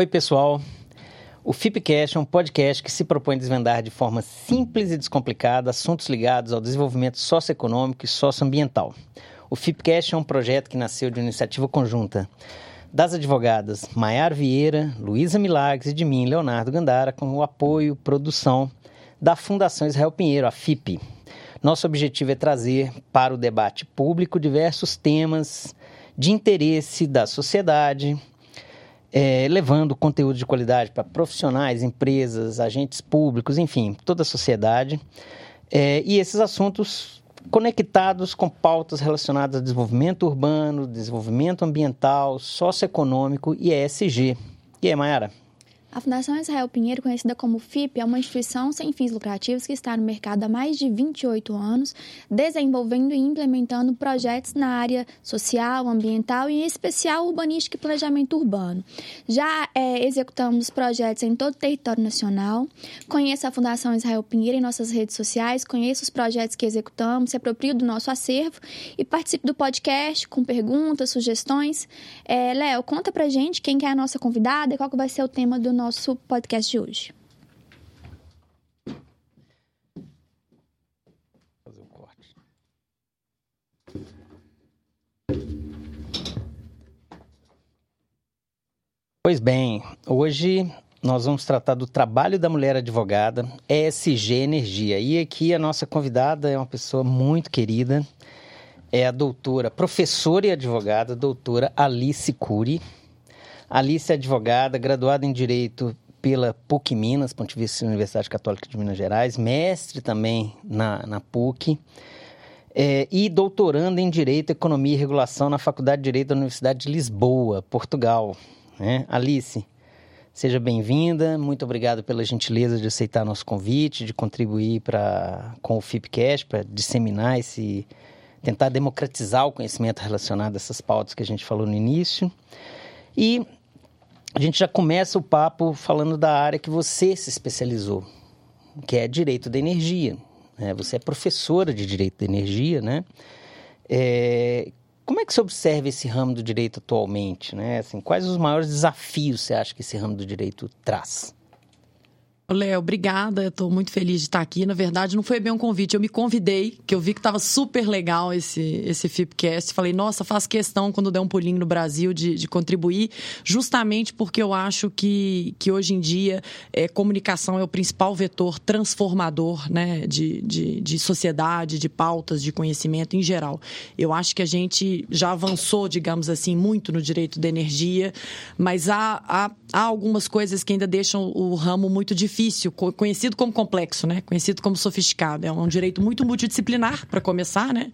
Oi, pessoal. O FIPCast é um podcast que se propõe a desvendar de forma simples e descomplicada assuntos ligados ao desenvolvimento socioeconômico e socioambiental. O FIPCast é um projeto que nasceu de uma iniciativa conjunta das advogadas Maiara Vieira, Luísa Milagres e de mim, Leonardo Gandara, com o apoio, produção da Fundação Israel Pinheiro, a FIP. Nosso objetivo é trazer para o debate público diversos temas de interesse da sociedade, é, levando conteúdo de qualidade para profissionais, empresas, agentes públicos, enfim, toda a sociedade. É, e esses assuntos conectados com pautas relacionadas a desenvolvimento urbano, desenvolvimento ambiental, socioeconômico e ESG. E aí, Mayara? A Fundação Israel Pinheiro, conhecida como FIP, é uma instituição sem fins lucrativos que está no mercado há mais de 28 anos, desenvolvendo e implementando projetos na área social, ambiental e, em especial, urbanística e planejamento urbano. Já é, executamos projetos em todo o território nacional. Conheça a Fundação Israel Pinheiro em nossas redes sociais, conheça os projetos que executamos, se aproprie do nosso acervo e participe do podcast com perguntas, sugestões. É, Léo, conta pra gente quem que é a nossa convidada e qual que vai ser o tema do nosso podcast de hoje. Fazer o corte. Pois bem, hoje nós vamos tratar do trabalho da mulher advogada, ESG Energia. E aqui a nossa convidada é uma pessoa muito querida, é a doutora, professora e advogada, doutora Alice Cury. Alice é advogada, graduada em Direito pela PUC Minas, Pontifícia Universidade Católica de Minas Gerais, mestre também na, na PUC, é, e doutoranda em Direito, Economia e Regulação na Faculdade de Direito da Universidade de Lisboa, Portugal. Né? Alice, seja bem-vinda, muito obrigado pela gentileza de aceitar nosso convite, de contribuir pra, com o FIPCast para disseminar esse, tentar democratizar o conhecimento relacionado a essas pautas que a gente falou no início. E a gente já começa o papo falando da área que você se especializou, que é direito da energia. Né? Você é professora de direito da energia, né? É... Como é que você observa esse ramo do direito atualmente, né? Assim, quais os maiores desafios você acha que esse ramo do direito traz? Léo, obrigada. Estou muito feliz de estar aqui. Na verdade, não foi bem um convite. Eu me convidei, que eu vi que estava super legal esse, esse FIPcast. Falei, nossa, faço questão, quando der um pulinho no Brasil, de, de contribuir, justamente porque eu acho que, que hoje em dia é, comunicação é o principal vetor transformador né, de, de, de sociedade, de pautas, de conhecimento em geral. Eu acho que a gente já avançou, digamos assim, muito no direito da energia, mas há, há, há algumas coisas que ainda deixam o ramo muito difícil difícil, conhecido como complexo, né? Conhecido como sofisticado. É um direito muito multidisciplinar, para começar, né?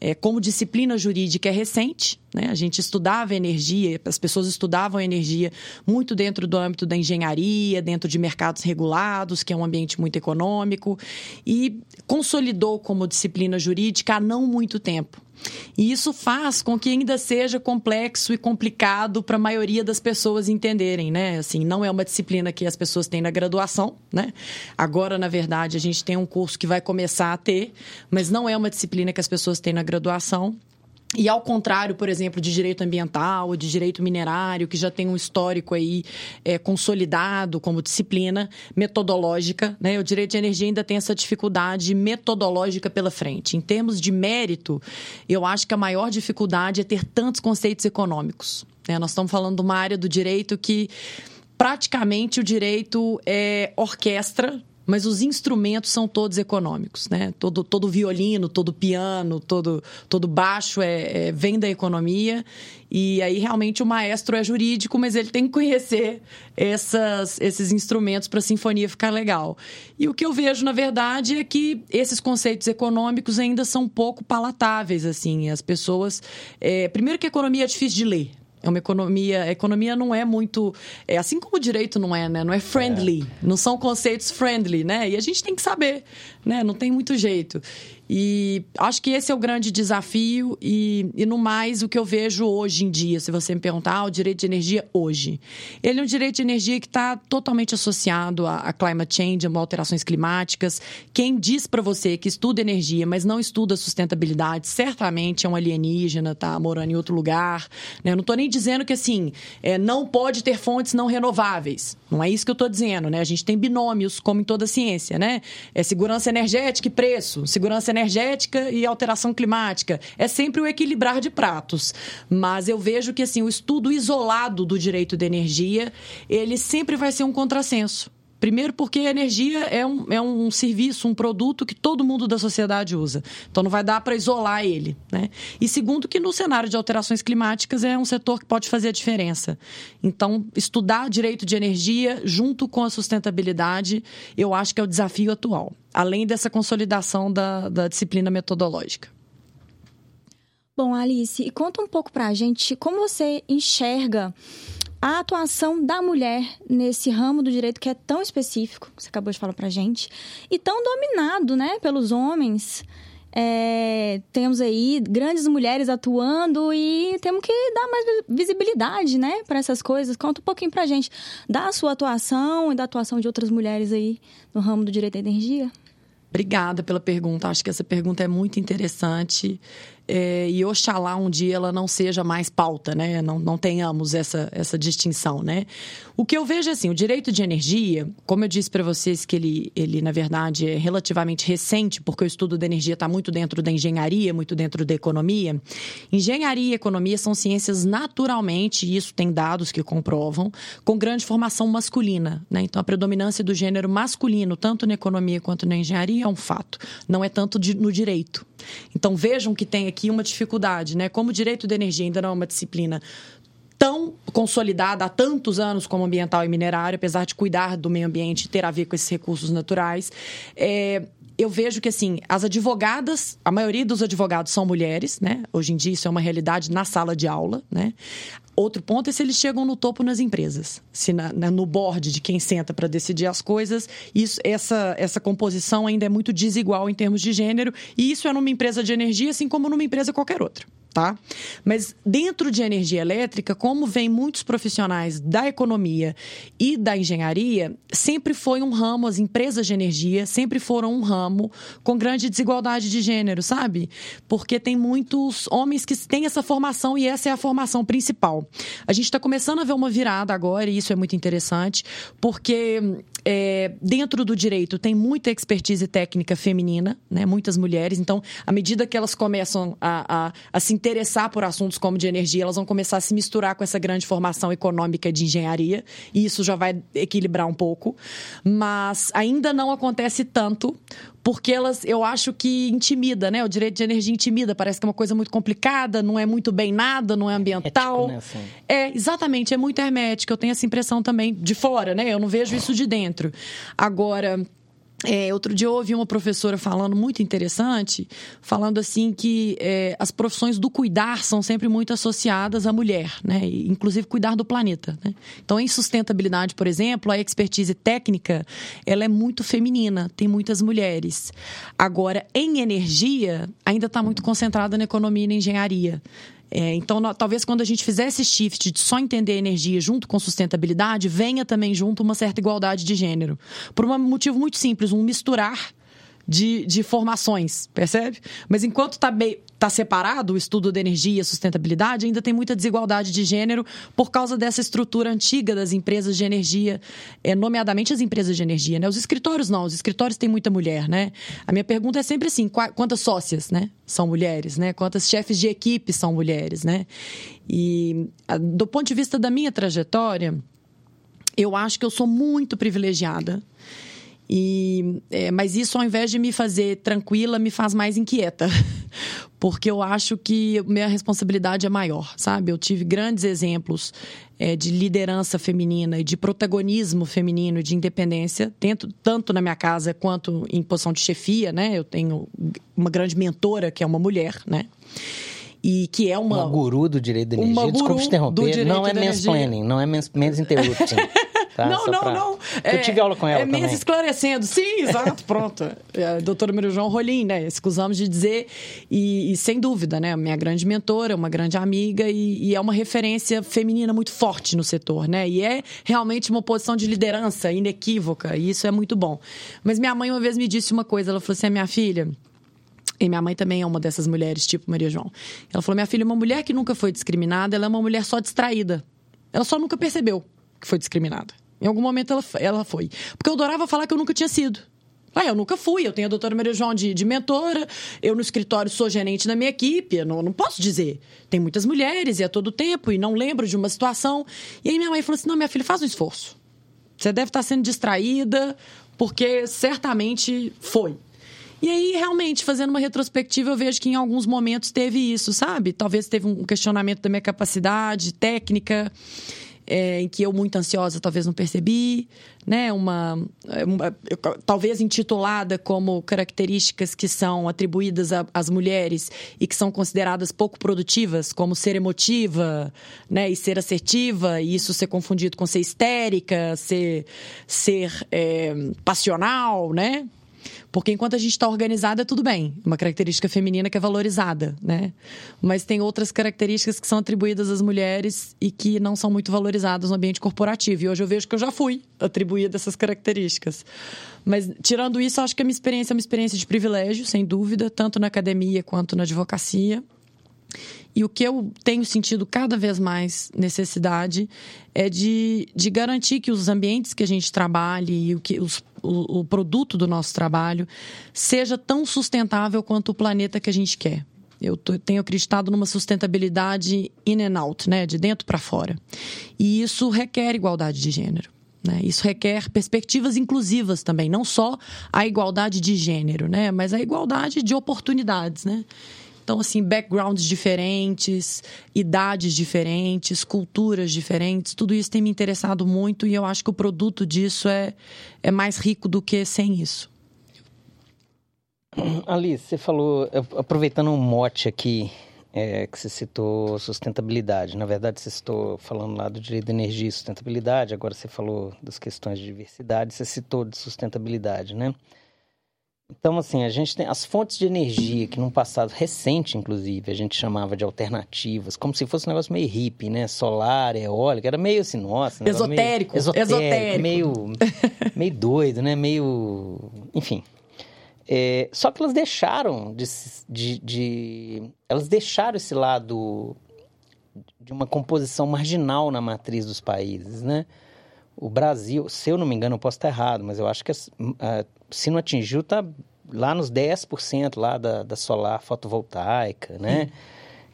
É, como disciplina jurídica é recente, né? A gente estudava energia, as pessoas estudavam energia muito dentro do âmbito da engenharia, dentro de mercados regulados, que é um ambiente muito econômico, e consolidou como disciplina jurídica há não muito tempo. E isso faz com que ainda seja complexo e complicado para a maioria das pessoas entenderem, né? Assim, não é uma disciplina que as pessoas têm na graduação, né? Agora, na verdade, a gente tem um curso que vai começar a ter, mas não é uma disciplina que as pessoas têm na graduação. E ao contrário, por exemplo, de direito ambiental, de direito minerário, que já tem um histórico aí é, consolidado como disciplina metodológica, né? O direito de energia ainda tem essa dificuldade metodológica pela frente. Em termos de mérito, eu acho que a maior dificuldade é ter tantos conceitos econômicos. Né? Nós estamos falando de uma área do direito que praticamente o direito é orquestra mas os instrumentos são todos econômicos, né? Todo, todo violino, todo piano, todo, todo baixo é, é, vem da economia e aí realmente o maestro é jurídico, mas ele tem que conhecer essas, esses instrumentos para a sinfonia ficar legal. E o que eu vejo na verdade é que esses conceitos econômicos ainda são pouco palatáveis, assim, as pessoas. É, primeiro que a economia é difícil de ler, é uma economia. A economia não é muito. É assim como o direito não é, né? Não é friendly. É. Não são conceitos friendly, né? E a gente tem que saber, né? Não tem muito jeito. E acho que esse é o grande desafio. E, e no mais, o que eu vejo hoje em dia, se você me perguntar, ah, o direito de energia hoje. Ele é um direito de energia que está totalmente associado a, a climate change, a alterações climáticas. Quem diz para você que estuda energia, mas não estuda sustentabilidade, certamente é um alienígena, tá morando em outro lugar. Né? Eu não estou nem dizendo que assim é, não pode ter fontes não renováveis. Não é isso que eu estou dizendo, né? A gente tem binômios, como em toda ciência, né? É segurança energética e preço, segurança energética e alteração climática. É sempre o equilibrar de pratos. Mas eu vejo que assim o estudo isolado do direito de energia ele sempre vai ser um contrassenso. Primeiro, porque a energia é um, é um serviço, um produto que todo mundo da sociedade usa. Então, não vai dar para isolar ele. Né? E segundo, que no cenário de alterações climáticas é um setor que pode fazer a diferença. Então, estudar direito de energia junto com a sustentabilidade, eu acho que é o desafio atual, além dessa consolidação da, da disciplina metodológica. Bom, Alice, conta um pouco para a gente como você enxerga a atuação da mulher nesse ramo do direito que é tão específico, que você acabou de falar pra gente, e tão dominado, né, pelos homens. É, temos aí grandes mulheres atuando e temos que dar mais visibilidade, né, para essas coisas. Conta um pouquinho pra gente da sua atuação e da atuação de outras mulheres aí no ramo do direito à energia. Obrigada pela pergunta. Acho que essa pergunta é muito interessante é, e oxalá um dia ela não seja mais pauta, né? Não, não tenhamos essa, essa distinção, né? O que eu vejo é assim, o direito de energia, como eu disse para vocês que ele, ele, na verdade, é relativamente recente, porque o estudo da energia está muito dentro da engenharia, muito dentro da economia. Engenharia e economia são ciências naturalmente, e isso tem dados que comprovam, com grande formação masculina, né? Então, a predominância do gênero masculino, tanto na economia quanto na engenharia, é um fato. Não é tanto de, no direito. Então, vejam que tem aqui uma dificuldade, né? Como o direito de energia ainda não é uma disciplina tão consolidada há tantos anos como ambiental e minerário, apesar de cuidar do meio ambiente e ter a ver com esses recursos naturais, é, eu vejo que assim as advogadas, a maioria dos advogados são mulheres, né? Hoje em dia isso é uma realidade na sala de aula, né? Outro ponto é se eles chegam no topo nas empresas, se na, na, no board de quem senta para decidir as coisas, isso, essa, essa composição ainda é muito desigual em termos de gênero, e isso é numa empresa de energia, assim como numa empresa qualquer outra tá? Mas dentro de energia elétrica, como vem muitos profissionais da economia e da engenharia, sempre foi um ramo, as empresas de energia sempre foram um ramo com grande desigualdade de gênero, sabe? Porque tem muitos homens que têm essa formação e essa é a formação principal. A gente está começando a ver uma virada agora, e isso é muito interessante, porque é, dentro do direito tem muita expertise técnica feminina, né? Muitas mulheres. Então, à medida que elas começam a, a, a se interessar por assuntos como de energia, elas vão começar a se misturar com essa grande formação econômica de engenharia, e isso já vai equilibrar um pouco. Mas ainda não acontece tanto, porque elas, eu acho que intimida, né? O direito de energia intimida, parece que é uma coisa muito complicada, não é muito bem nada, não é ambiental. Ético, né, assim. É, exatamente, é muito hermético. Eu tenho essa impressão também de fora, né? Eu não vejo isso de dentro. Agora, é, outro dia eu ouvi uma professora falando muito interessante, falando assim que é, as profissões do cuidar são sempre muito associadas à mulher, né? Inclusive cuidar do planeta. Né? Então, em sustentabilidade, por exemplo, a expertise técnica ela é muito feminina, tem muitas mulheres. Agora, em energia, ainda está muito concentrada na economia e na engenharia. É, então, no, talvez quando a gente fizer esse shift de só entender energia junto com sustentabilidade, venha também junto uma certa igualdade de gênero. Por um motivo muito simples, um misturar de, de formações, percebe? Mas enquanto está tá separado o estudo da energia e sustentabilidade, ainda tem muita desigualdade de gênero por causa dessa estrutura antiga das empresas de energia, é, nomeadamente as empresas de energia, né? Os escritórios não, os escritórios têm muita mulher, né? A minha pergunta é sempre assim, quantas sócias, né? São mulheres, né? Quantas chefes de equipe são mulheres, né? E do ponto de vista da minha trajetória, eu acho que eu sou muito privilegiada e, é, mas isso, ao invés de me fazer tranquila, me faz mais inquieta. Porque eu acho que minha responsabilidade é maior, sabe? Eu tive grandes exemplos é, de liderança feminina e de protagonismo feminino e de independência, dentro, tanto na minha casa quanto em posição de chefia, né? Eu tenho uma grande mentora, que é uma mulher, né? E que é uma... Uma guru do direito da energia. Desculpa te interromper, não é mansplaining, não é menos interrupting. Tá? Não, não, pra... não. É, eu tive aula com ela é também. esclarecendo. Sim, exato, pronto. É, doutora Maria João Rolim, né? Escusamos de dizer. E, e, sem dúvida, né? Minha grande mentora, uma grande amiga e, e, é uma referência feminina muito forte no setor, né? E é realmente uma posição de liderança inequívoca. E isso é muito bom. Mas minha mãe uma vez me disse uma coisa. Ela falou assim, minha filha... E minha mãe também é uma dessas mulheres, tipo Maria João. Ela falou: minha filha, uma mulher que nunca foi discriminada, ela é uma mulher só distraída. Ela só nunca percebeu que foi discriminada. Em algum momento ela, ela foi. Porque eu adorava falar que eu nunca tinha sido. Ah, eu nunca fui. Eu tenho a doutora Maria João de, de mentora. Eu no escritório sou gerente da minha equipe. Eu não, não posso dizer. Tem muitas mulheres e a todo tempo e não lembro de uma situação. E aí minha mãe falou assim: não, minha filha, faz um esforço. Você deve estar sendo distraída, porque certamente foi. E aí, realmente, fazendo uma retrospectiva, eu vejo que em alguns momentos teve isso, sabe? Talvez teve um questionamento da minha capacidade técnica é, em que eu, muito ansiosa, talvez não percebi, né? Uma, uma, talvez intitulada como características que são atribuídas às mulheres e que são consideradas pouco produtivas, como ser emotiva, né? E ser assertiva, e isso ser confundido com ser histérica, ser, ser é, passional, né? Porque enquanto a gente está organizada, tudo bem. Uma característica feminina que é valorizada, né? Mas tem outras características que são atribuídas às mulheres e que não são muito valorizadas no ambiente corporativo. E hoje eu vejo que eu já fui atribuída essas características. Mas, tirando isso, acho que a minha experiência é uma experiência de privilégio, sem dúvida, tanto na academia quanto na advocacia. E o que eu tenho sentido cada vez mais necessidade é de, de garantir que os ambientes que a gente trabalhe e o, que, os, o, o produto do nosso trabalho seja tão sustentável quanto o planeta que a gente quer. Eu tenho acreditado numa sustentabilidade in and out, né? de dentro para fora. E isso requer igualdade de gênero. Né? Isso requer perspectivas inclusivas também, não só a igualdade de gênero, né? mas a igualdade de oportunidades. Né? Então, assim, backgrounds diferentes, idades diferentes, culturas diferentes, tudo isso tem me interessado muito e eu acho que o produto disso é, é mais rico do que sem isso. Alice, você falou, aproveitando um mote aqui, é, que você citou sustentabilidade. Na verdade, você citou falando lá do direito de energia e sustentabilidade, agora você falou das questões de diversidade, você citou de sustentabilidade, né? Então, assim, a gente tem as fontes de energia que num passado recente, inclusive, a gente chamava de alternativas, como se fosse um negócio meio hippie, né? Solar, eólica, era meio assim, nossa... Esotérico, meio, esotérico, esotérico. Meio, meio doido, né? Meio... Enfim. É, só que elas deixaram de, de, de... Elas deixaram esse lado de uma composição marginal na matriz dos países, né? O Brasil, se eu não me engano, eu posso estar errado, mas eu acho que uh, se não atingiu, está lá nos 10% lá da, da solar fotovoltaica, né?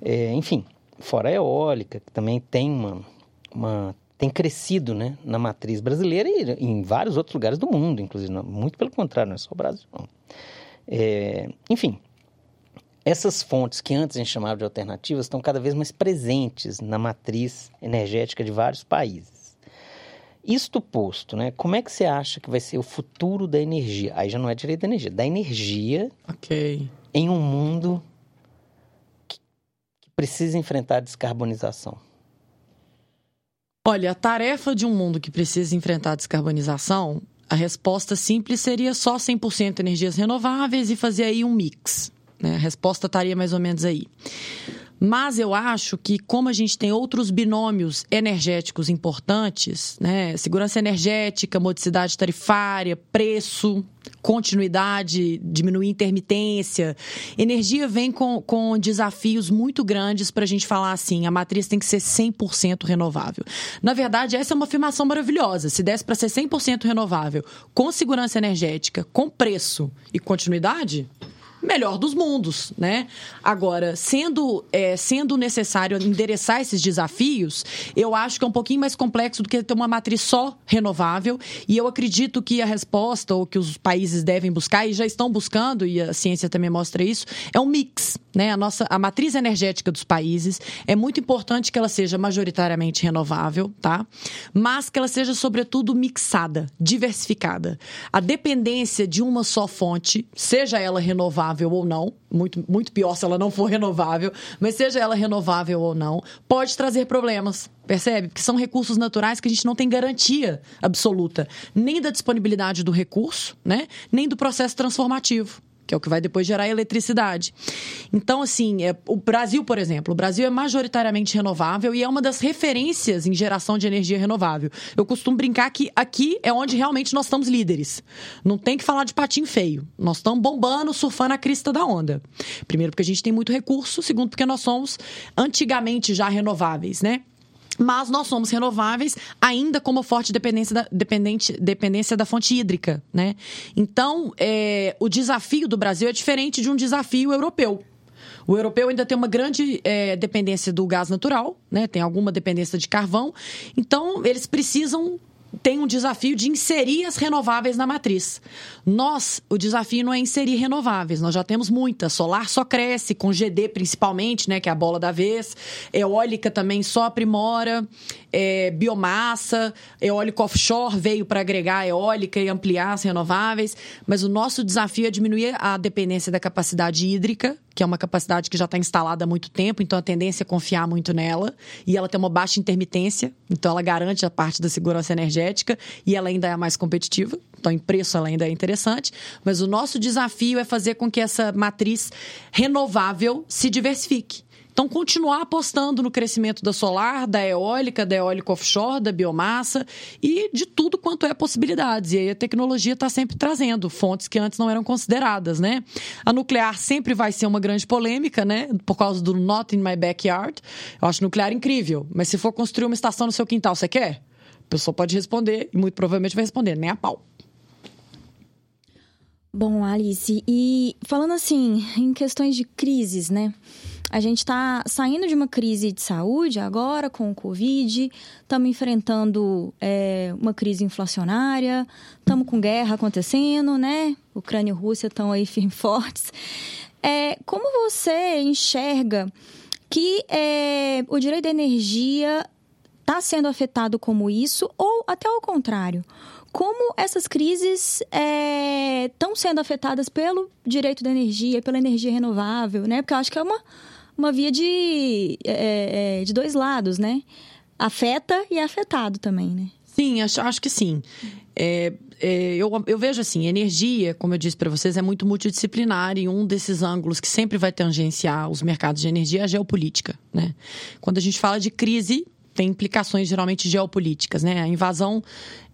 É, enfim, fora a eólica, que também tem uma, uma tem crescido né, na matriz brasileira e em vários outros lugares do mundo, inclusive. Não, muito pelo contrário, não é só o Brasil, não. É, enfim, essas fontes que antes a gente chamava de alternativas estão cada vez mais presentes na matriz energética de vários países. Isto posto, né? Como é que você acha que vai ser o futuro da energia? Aí já não é direito da energia, da energia Ok. em um mundo que, que precisa enfrentar a descarbonização. Olha, a tarefa de um mundo que precisa enfrentar a descarbonização, a resposta simples seria só 100% energias renováveis e fazer aí um mix. Né? A resposta estaria mais ou menos aí. Mas eu acho que, como a gente tem outros binômios energéticos importantes, né? Segurança energética, modicidade tarifária, preço, continuidade, diminuir intermitência. Energia vem com, com desafios muito grandes para a gente falar assim: a matriz tem que ser 100% renovável. Na verdade, essa é uma afirmação maravilhosa. Se desse para ser 100% renovável, com segurança energética, com preço e continuidade melhor dos mundos, né? Agora, sendo, é, sendo necessário endereçar esses desafios, eu acho que é um pouquinho mais complexo do que ter uma matriz só renovável. E eu acredito que a resposta, ou que os países devem buscar, e já estão buscando, e a ciência também mostra isso, é um mix. Né? A, nossa, a matriz energética dos países é muito importante que ela seja majoritariamente renovável, tá? Mas que ela seja, sobretudo, mixada, diversificada. A dependência de uma só fonte, seja ela renovável, renovável ou não, muito, muito pior se ela não for renovável, mas seja ela renovável ou não, pode trazer problemas, percebe? Porque são recursos naturais que a gente não tem garantia absoluta, nem da disponibilidade do recurso, né? nem do processo transformativo que é o que vai depois gerar eletricidade. Então, assim, é, o Brasil, por exemplo, o Brasil é majoritariamente renovável e é uma das referências em geração de energia renovável. Eu costumo brincar que aqui é onde realmente nós estamos líderes. Não tem que falar de patinho feio. Nós estamos bombando, surfando a crista da onda. Primeiro, porque a gente tem muito recurso. Segundo, porque nós somos antigamente já renováveis, né? Mas nós somos renováveis ainda como forte dependência da, dependente, dependência da fonte hídrica, né? Então, é, o desafio do Brasil é diferente de um desafio europeu. O europeu ainda tem uma grande é, dependência do gás natural, né? Tem alguma dependência de carvão. Então, eles precisam tem um desafio de inserir as renováveis na matriz. Nós, o desafio não é inserir renováveis, nós já temos muitas. Solar só cresce, com GD principalmente, né, que é a bola da vez. Eólica também só aprimora. É, biomassa, eólico offshore veio para agregar eólica e ampliar as renováveis. Mas o nosso desafio é diminuir a dependência da capacidade hídrica, que é uma capacidade que já está instalada há muito tempo, então a tendência é confiar muito nela. E ela tem uma baixa intermitência, então ela garante a parte da segurança energética e ela ainda é mais competitiva. Então, em preço, ela ainda é interessante. Mas o nosso desafio é fazer com que essa matriz renovável se diversifique. Então, continuar apostando no crescimento da solar, da eólica, da eólica offshore, da biomassa e de tudo quanto é possibilidades. E aí a tecnologia está sempre trazendo fontes que antes não eram consideradas, né? A nuclear sempre vai ser uma grande polêmica, né? Por causa do not in my backyard. Eu acho nuclear incrível, mas se for construir uma estação no seu quintal, você quer? A pessoa pode responder e muito provavelmente vai responder, nem a pau. Bom, Alice, e falando assim, em questões de crises, né? A gente está saindo de uma crise de saúde agora com o Covid, estamos enfrentando é, uma crise inflacionária, estamos com guerra acontecendo, né? Ucrânia e Rússia estão aí firmes fortes. É, como você enxerga que é, o direito da energia está sendo afetado como isso, ou até ao contrário? como essas crises estão é, sendo afetadas pelo direito da energia, pela energia renovável, né? Porque eu acho que é uma, uma via de, é, é, de dois lados, né? Afeta e é afetado também, né? Sim, acho, acho que sim. É, é, eu, eu vejo assim, energia, como eu disse para vocês, é muito multidisciplinar e um desses ângulos que sempre vai tangenciar os mercados de energia é a geopolítica, né? Quando a gente fala de crise, tem implicações geralmente geopolíticas, né? A invasão,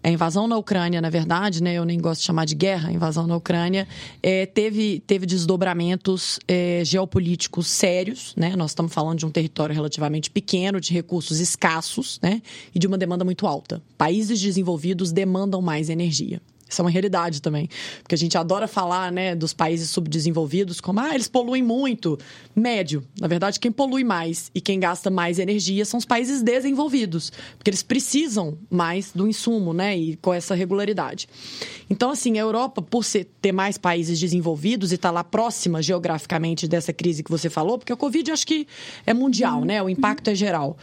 a invasão na Ucrânia, na verdade, né? Eu nem gosto de chamar de guerra, a invasão na Ucrânia é, teve, teve desdobramentos é, geopolíticos sérios, né? Nós estamos falando de um território relativamente pequeno, de recursos escassos, né? E de uma demanda muito alta. Países desenvolvidos demandam mais energia. Isso é uma realidade também. Porque a gente adora falar né, dos países subdesenvolvidos como, ah, eles poluem muito. Médio. Na verdade, quem polui mais e quem gasta mais energia são os países desenvolvidos. Porque eles precisam mais do insumo, né? E com essa regularidade. Então, assim, a Europa, por ser, ter mais países desenvolvidos e estar tá lá próxima geograficamente dessa crise que você falou, porque a Covid acho que é mundial, né? O impacto é geral.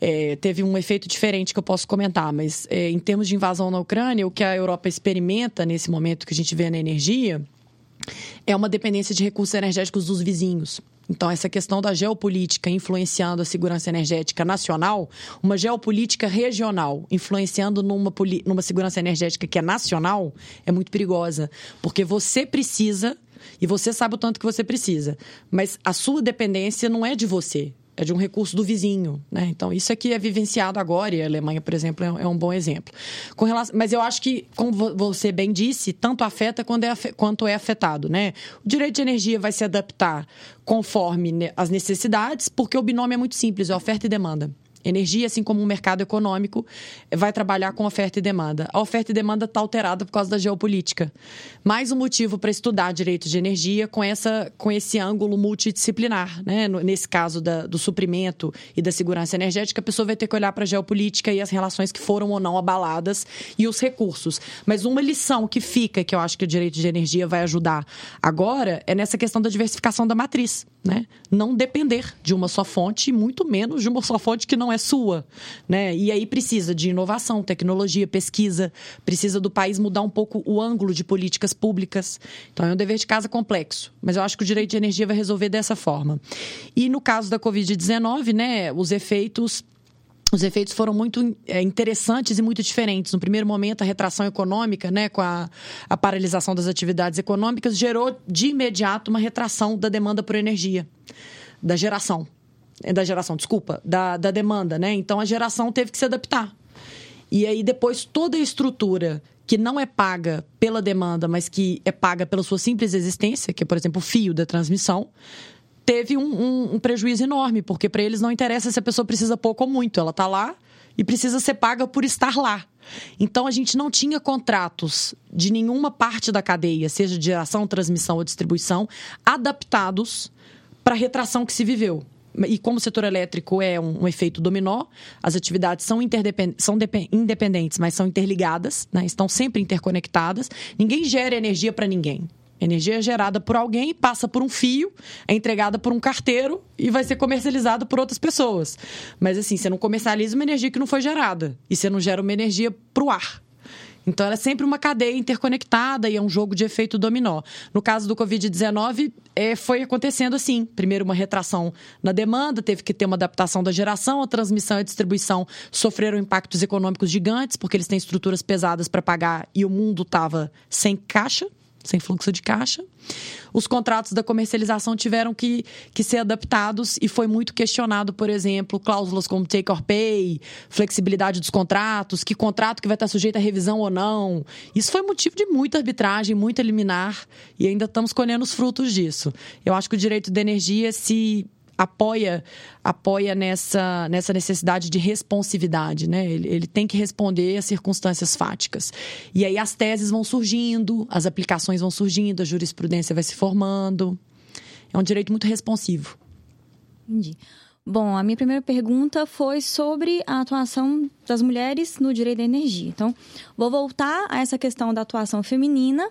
É, teve um efeito diferente que eu posso comentar, mas é, em termos de invasão na Ucrânia, o que a Europa experimenta nesse momento que a gente vê na energia é uma dependência de recursos energéticos dos vizinhos. Então, essa questão da geopolítica influenciando a segurança energética nacional, uma geopolítica regional influenciando numa, numa segurança energética que é nacional, é muito perigosa. Porque você precisa, e você sabe o tanto que você precisa, mas a sua dependência não é de você é de um recurso do vizinho, né? Então isso aqui é vivenciado agora e a Alemanha, por exemplo, é um bom exemplo. Com relação, mas eu acho que, como você bem disse, tanto afeta quanto é, quanto é afetado, né? O direito de energia vai se adaptar conforme as necessidades, porque o binômio é muito simples, é oferta e demanda. Energia, assim como o mercado econômico, vai trabalhar com oferta e demanda. A oferta e demanda está alterada por causa da geopolítica. Mais um motivo para estudar direito de energia com, essa, com esse ângulo multidisciplinar. Né? Nesse caso da, do suprimento e da segurança energética, a pessoa vai ter que olhar para a geopolítica e as relações que foram ou não abaladas e os recursos. Mas uma lição que fica, que eu acho que o direito de energia vai ajudar agora, é nessa questão da diversificação da matriz. Né? Não depender de uma só fonte, muito menos de uma só fonte que não é sua, né? E aí precisa de inovação, tecnologia, pesquisa, precisa do país mudar um pouco o ângulo de políticas públicas. Então é um dever de casa complexo, mas eu acho que o direito de energia vai resolver dessa forma. E no caso da COVID-19, né, os efeitos os efeitos foram muito é, interessantes e muito diferentes. No primeiro momento, a retração econômica, né, com a, a, paralisação das atividades econômicas, gerou de imediato uma retração da demanda por energia, da geração. É, da geração, desculpa, da, da demanda, né? Então a geração teve que se adaptar. E aí, depois, toda a estrutura que não é paga pela demanda, mas que é paga pela sua simples existência, que é, por exemplo, o fio da transmissão, teve um, um, um prejuízo enorme, porque para eles não interessa se a pessoa precisa pouco ou muito, ela está lá e precisa ser paga por estar lá. Então a gente não tinha contratos de nenhuma parte da cadeia, seja de geração, transmissão ou distribuição, adaptados para a retração que se viveu. E como o setor elétrico é um, um efeito dominó, as atividades são, são independentes, mas são interligadas, né? estão sempre interconectadas. Ninguém gera energia para ninguém. Energia é gerada por alguém, passa por um fio, é entregada por um carteiro e vai ser comercializada por outras pessoas. Mas assim, você não comercializa uma energia que não foi gerada. E você não gera uma energia para o ar. Então, ela é sempre uma cadeia interconectada e é um jogo de efeito dominó. No caso do Covid-19, é, foi acontecendo assim. Primeiro, uma retração na demanda, teve que ter uma adaptação da geração, a transmissão e a distribuição sofreram impactos econômicos gigantes, porque eles têm estruturas pesadas para pagar e o mundo estava sem caixa sem fluxo de caixa. Os contratos da comercialização tiveram que, que ser adaptados e foi muito questionado, por exemplo, cláusulas como take or pay, flexibilidade dos contratos, que contrato que vai estar sujeito a revisão ou não. Isso foi motivo de muita arbitragem, muita liminar e ainda estamos colhendo os frutos disso. Eu acho que o direito de energia se apoia apoia nessa, nessa necessidade de responsividade, né? Ele, ele tem que responder às circunstâncias fáticas. E aí as teses vão surgindo, as aplicações vão surgindo, a jurisprudência vai se formando. É um direito muito responsivo. Entendi. Bom, a minha primeira pergunta foi sobre a atuação das mulheres no direito da energia. Então, vou voltar a essa questão da atuação feminina,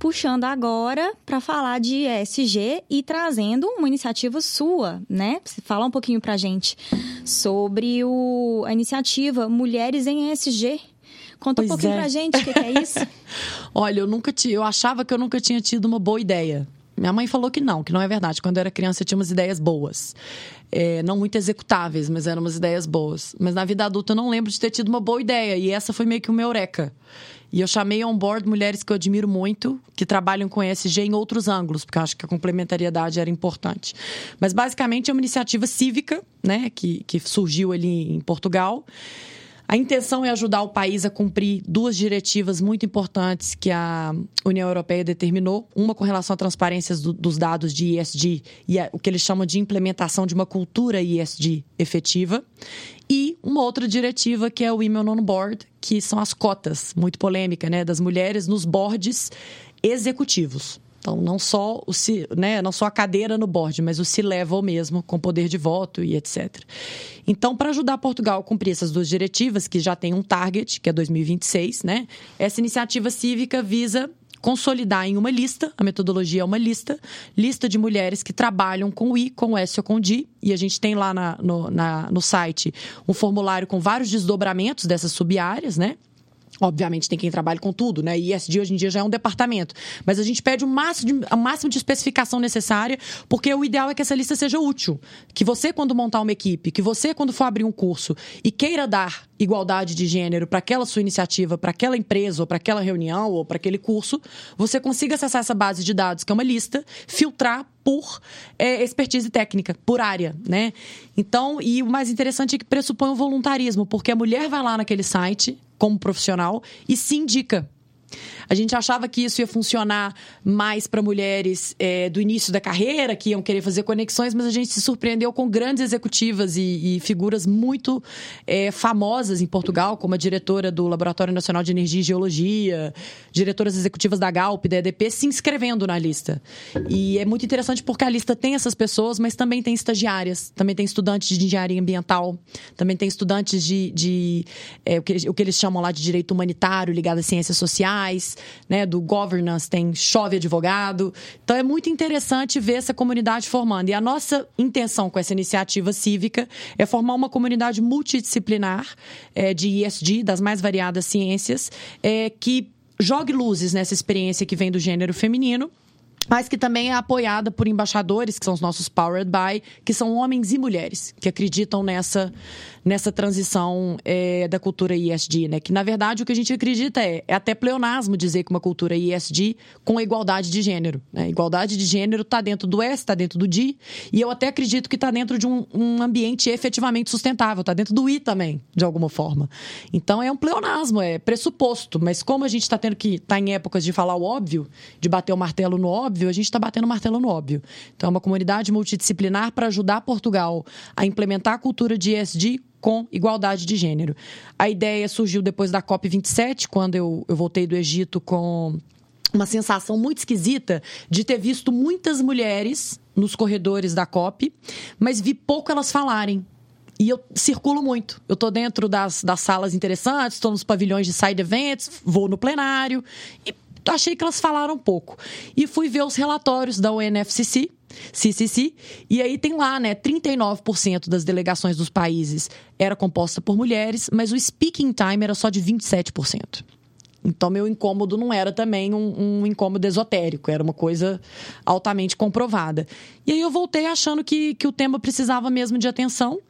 puxando agora para falar de ESG e trazendo uma iniciativa sua, né? Falar um pouquinho para a gente sobre o, a iniciativa Mulheres em ESG. Conta pois um pouquinho é. para a gente o que, que é isso. Olha, eu nunca tinha, eu achava que eu nunca tinha tido uma boa ideia. Minha mãe falou que não, que não é verdade. Quando eu era criança, eu tinha umas ideias boas. É, não muito executáveis, mas eram umas ideias boas. Mas na vida adulta eu não lembro de ter tido uma boa ideia. E essa foi meio que meu eureka. E eu chamei on board mulheres que eu admiro muito, que trabalham com ESG em outros ângulos, porque eu acho que a complementariedade era importante. Mas basicamente é uma iniciativa cívica, né, que, que surgiu ali em Portugal a intenção é ajudar o país a cumprir duas diretivas muito importantes que a União Europeia determinou: uma com relação à transparência do, dos dados de ISD e a, o que eles chamam de implementação de uma cultura ISD efetiva, e uma outra diretiva que é o Women on Board, que são as cotas, muito polêmica, né, das mulheres nos boards executivos. Então, não só, o, né, não só a cadeira no board, mas o C-level mesmo, com poder de voto e etc. Então, para ajudar Portugal a cumprir essas duas diretivas, que já tem um target, que é 2026, né, essa iniciativa cívica visa consolidar em uma lista, a metodologia é uma lista, lista de mulheres que trabalham com o I, com o S ou com o e a gente tem lá na, no, na, no site um formulário com vários desdobramentos dessas sub-áreas, né? Obviamente tem quem trabalhe com tudo, né? E ISD hoje em dia já é um departamento. Mas a gente pede o máximo de, o máximo de especificação necessária, porque o ideal é que essa lista seja útil. Que você, quando montar uma equipe, que você, quando for abrir um curso e queira dar igualdade de gênero para aquela sua iniciativa, para aquela empresa, ou para aquela reunião, ou para aquele curso, você consiga acessar essa base de dados, que é uma lista, filtrar por é, expertise técnica, por área, né? Então, e o mais interessante é que pressupõe o voluntarismo, porque a mulher vai lá naquele site como profissional e se indica a gente achava que isso ia funcionar mais para mulheres é, do início da carreira, que iam querer fazer conexões, mas a gente se surpreendeu com grandes executivas e, e figuras muito é, famosas em Portugal, como a diretora do Laboratório Nacional de Energia e Geologia, diretoras executivas da Galp, da EDP, se inscrevendo na lista. E é muito interessante porque a lista tem essas pessoas, mas também tem estagiárias, também tem estudantes de engenharia ambiental, também tem estudantes de, de é, o, que, o que eles chamam lá de direito humanitário ligado às ciências sociais, né, do governance, tem chove advogado. Então é muito interessante ver essa comunidade formando. E a nossa intenção com essa iniciativa cívica é formar uma comunidade multidisciplinar é, de ESG, das mais variadas ciências, é, que jogue luzes nessa experiência que vem do gênero feminino mas que também é apoiada por embaixadores, que são os nossos Powered By, que são homens e mulheres, que acreditam nessa, nessa transição é, da cultura ISD, né? Que, na verdade, o que a gente acredita é, é até pleonasmo dizer que uma cultura ISD com igualdade de gênero. Né? Igualdade de gênero está dentro do S, está dentro do D, e eu até acredito que está dentro de um, um ambiente efetivamente sustentável, está dentro do I também, de alguma forma. Então, é um pleonasmo, é pressuposto, mas como a gente está tendo que estar tá em épocas de falar o óbvio, de bater o martelo no óbvio, óbvio, a gente está batendo martelo no óbvio. Então, é uma comunidade multidisciplinar para ajudar Portugal a implementar a cultura de ESG com igualdade de gênero. A ideia surgiu depois da COP27, quando eu, eu voltei do Egito com uma sensação muito esquisita de ter visto muitas mulheres nos corredores da COP, mas vi pouco elas falarem. E eu circulo muito. Eu estou dentro das, das salas interessantes, estou nos pavilhões de side events, vou no plenário. E achei que elas falaram pouco. E fui ver os relatórios da UNFCC, CCC, e aí tem lá, né, 39% das delegações dos países era composta por mulheres, mas o speaking time era só de 27%. Então, meu incômodo não era também um, um, incômodo esotérico, era uma coisa altamente comprovada. E aí eu voltei achando que, que o tema precisava mesmo de atenção.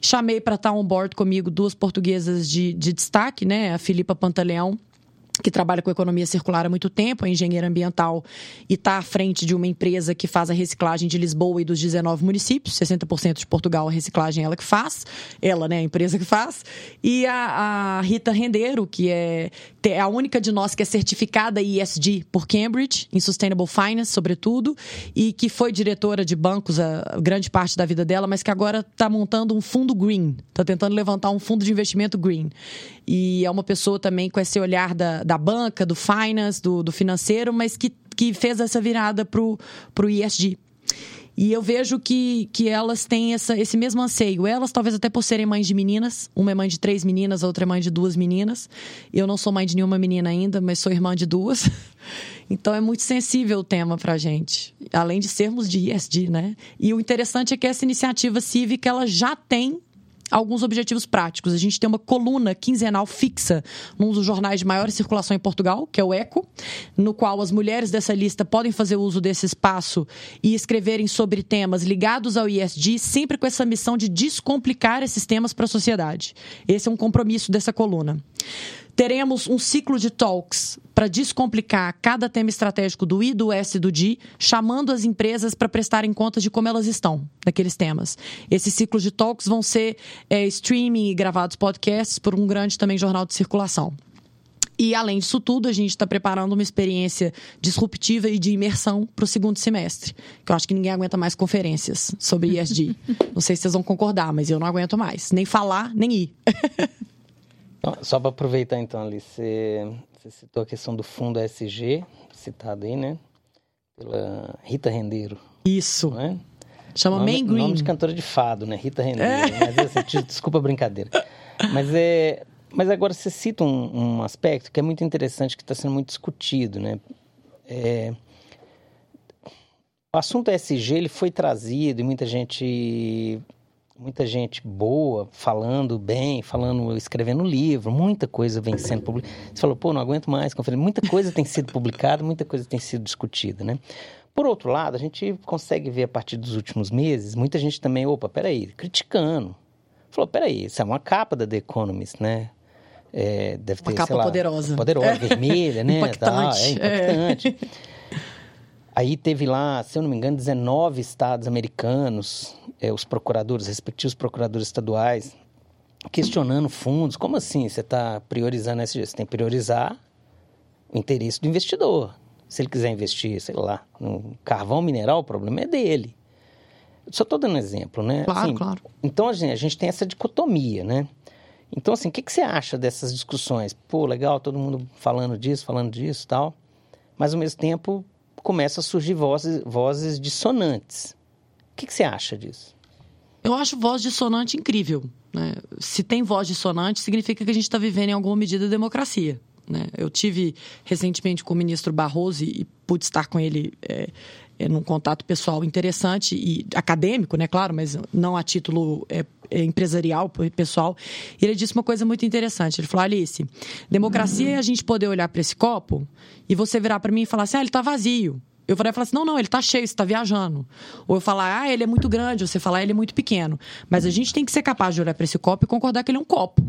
Chamei para estar on board comigo duas portuguesas de, de destaque, né? A Filipa Pantaleão que trabalha com economia circular há muito tempo, é engenheira ambiental e está à frente de uma empresa que faz a reciclagem de Lisboa e dos 19 municípios. 60% de Portugal a reciclagem é ela que faz, ela, né, a empresa que faz. E a, a Rita Rendeiro, que é, é a única de nós que é certificada ESG por Cambridge, em Sustainable Finance, sobretudo, e que foi diretora de bancos a, grande parte da vida dela, mas que agora está montando um fundo green, está tentando levantar um fundo de investimento green. E é uma pessoa também com esse olhar da, da banca, do finance, do, do financeiro, mas que, que fez essa virada para o ESG. E eu vejo que, que elas têm essa, esse mesmo anseio. Elas, talvez até por serem mães de meninas. Uma é mãe de três meninas, a outra é mãe de duas meninas. Eu não sou mãe de nenhuma menina ainda, mas sou irmã de duas. Então é muito sensível o tema para gente. Além de sermos de ESG, né? E o interessante é que essa iniciativa cívica ela já tem alguns objetivos práticos. A gente tem uma coluna quinzenal fixa num dos jornais de maior circulação em Portugal, que é o Eco, no qual as mulheres dessa lista podem fazer uso desse espaço e escreverem sobre temas ligados ao ISD, sempre com essa missão de descomplicar esses temas para a sociedade. Esse é um compromisso dessa coluna. Teremos um ciclo de talks para descomplicar cada tema estratégico do I, do S e do D, chamando as empresas para prestarem contas de como elas estão naqueles temas. Esses ciclos de talks vão ser é, streaming e gravados podcasts por um grande também jornal de circulação. E, além disso tudo, a gente está preparando uma experiência disruptiva e de imersão para o segundo semestre. Que eu acho que ninguém aguenta mais conferências sobre ESG. não sei se vocês vão concordar, mas eu não aguento mais. Nem falar, nem ir. Só para aproveitar então ali, você, você, citou a questão do fundo SG, citado aí, né? Pela Rita Rendeiro. Isso. Né? Chama nome, Main Green. Nome de cantora de fado, né? Rita Rendeiro. É. Mas, assim, desculpa a brincadeira. Mas, é, mas agora você cita um, um aspecto que é muito interessante, que está sendo muito discutido, né? É, o assunto SG ele foi trazido e muita gente muita gente boa falando bem, falando, escrevendo livro, muita coisa vem sendo publicada. Você falou, pô, não aguento mais, muita coisa tem sido publicada, muita coisa tem sido discutida, né? Por outro lado, a gente consegue ver a partir dos últimos meses, muita gente também, opa, peraí, criticando. Falou, peraí, isso é uma capa da The Economist, né? É, deve ter, uma capa lá, poderosa. Poderosa, é. vermelha, né? impactante. Tá, é impactante. É. Aí teve lá, se eu não me engano, 19 estados americanos, é, os procuradores, respectivos procuradores estaduais, questionando fundos. Como assim você está priorizando esse? Você tem que priorizar o interesse do investidor. Se ele quiser investir, sei lá, no carvão mineral, o problema é dele. Só estou dando um exemplo, né? Claro, assim, claro. Então, a gente, a gente tem essa dicotomia, né? Então, assim, o que, que você acha dessas discussões? Pô, legal, todo mundo falando disso, falando disso tal. Mas, ao mesmo tempo, começa a surgir vozes, vozes dissonantes. O que, que você acha disso? Eu acho voz dissonante incrível. Né? Se tem voz dissonante, significa que a gente está vivendo em alguma medida democracia. Né? Eu tive recentemente com o ministro Barroso e, pude estar com ele é, é, num contato pessoal interessante e acadêmico, né, claro, mas não a título é, é empresarial, pessoal. E ele disse uma coisa muito interessante. Ele falou: Alice, democracia é a gente poder olhar para esse copo e você virar para mim e falar assim: ah, ele está vazio. eu falar assim: não, não, ele está cheio, você está viajando. Ou eu falar, ah, ele é muito grande, você falar, ele é muito pequeno. Mas a gente tem que ser capaz de olhar para esse copo e concordar que ele é um copo.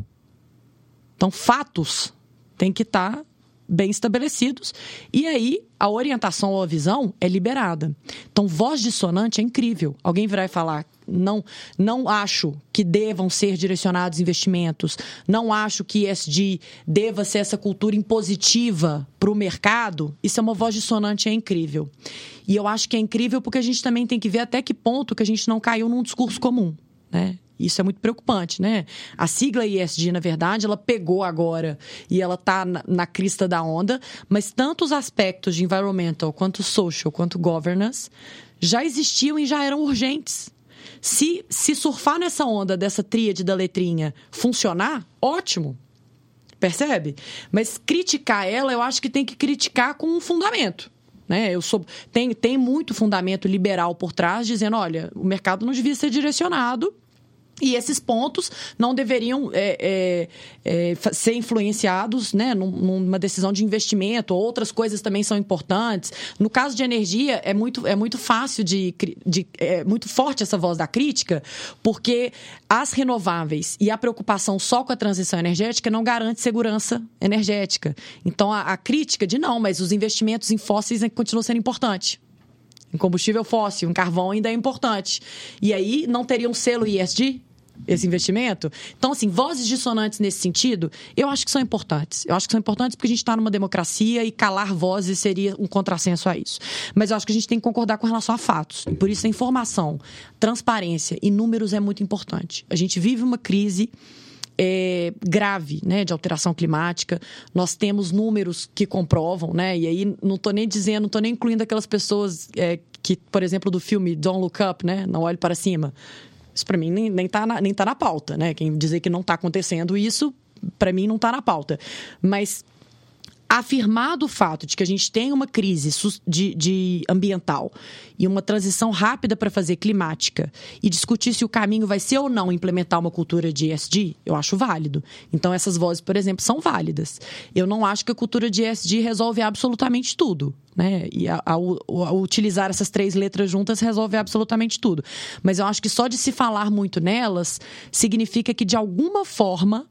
Então, fatos têm que estar tá bem estabelecidos. E aí, a orientação ou a visão é liberada. Então, voz dissonante é incrível. Alguém virar e falar, não, não acho que devam ser direcionados investimentos, não acho que ESG deva ser essa cultura impositiva para o mercado, isso é uma voz dissonante, é incrível. E eu acho que é incrível porque a gente também tem que ver até que ponto que a gente não caiu num discurso comum. Né? Isso é muito preocupante, né? A sigla ISD, na verdade, ela pegou agora e ela está na, na, crista da onda, mas tanto os aspectos de environmental, quanto social, quanto governance já existiam e já eram urgentes. Se, se surfar nessa onda dessa tríade da letrinha funcionar, ótimo. Percebe? Mas criticar ela, eu acho que tem que criticar com um fundamento. Né? Eu sou, tem, tem muito fundamento liberal por trás, dizendo: olha, o mercado não devia ser direcionado e esses pontos não deveriam é, é, é, ser influenciados né, numa decisão de investimento. Outras coisas também são importantes. No caso de energia, é muito, é muito fácil de, de. É muito forte essa voz da crítica, porque as renováveis e a preocupação só com a transição energética não garante segurança energética. Então, a, a crítica de não, mas os investimentos em fósseis continuam sendo importantes em combustível fóssil, em carvão ainda é importante. E aí não teria um selo ISD? Esse investimento. Então, assim, vozes dissonantes nesse sentido, eu acho que são importantes. Eu acho que são importantes porque a gente está numa democracia e calar vozes seria um contrassenso a isso. Mas eu acho que a gente tem que concordar com relação a fatos. E por isso a informação, transparência e números é muito importante. A gente vive uma crise é, grave né, de alteração climática. Nós temos números que comprovam, né? E aí não estou nem dizendo, não estou nem incluindo aquelas pessoas é, que, por exemplo, do filme Don't Look Up, né? Não olhe para cima. Isso para mim nem, nem, tá na, nem tá na pauta, né? Quem dizer que não está acontecendo isso, para mim não está na pauta. Mas afirmado o fato de que a gente tem uma crise de, de ambiental e uma transição rápida para fazer climática e discutir se o caminho vai ser ou não implementar uma cultura de ESG, eu acho válido. Então, essas vozes, por exemplo, são válidas. Eu não acho que a cultura de ESG resolve absolutamente tudo. Né? E ao, utilizar essas três letras juntas resolve absolutamente tudo. Mas eu acho que só de se falar muito nelas significa que, de alguma forma,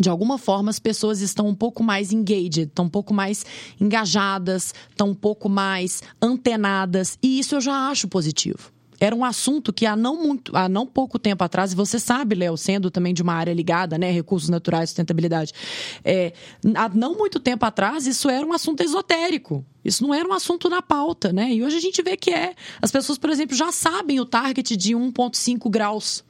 de alguma forma as pessoas estão um pouco mais engaged, estão um pouco mais engajadas, estão um pouco mais antenadas, e isso eu já acho positivo. Era um assunto que há não muito, há não pouco tempo atrás, e você sabe, Léo, sendo também de uma área ligada, né, recursos naturais, sustentabilidade, é, há não muito tempo atrás isso era um assunto esotérico. Isso não era um assunto na pauta, né? E hoje a gente vê que é. As pessoas, por exemplo, já sabem o target de 1,5 graus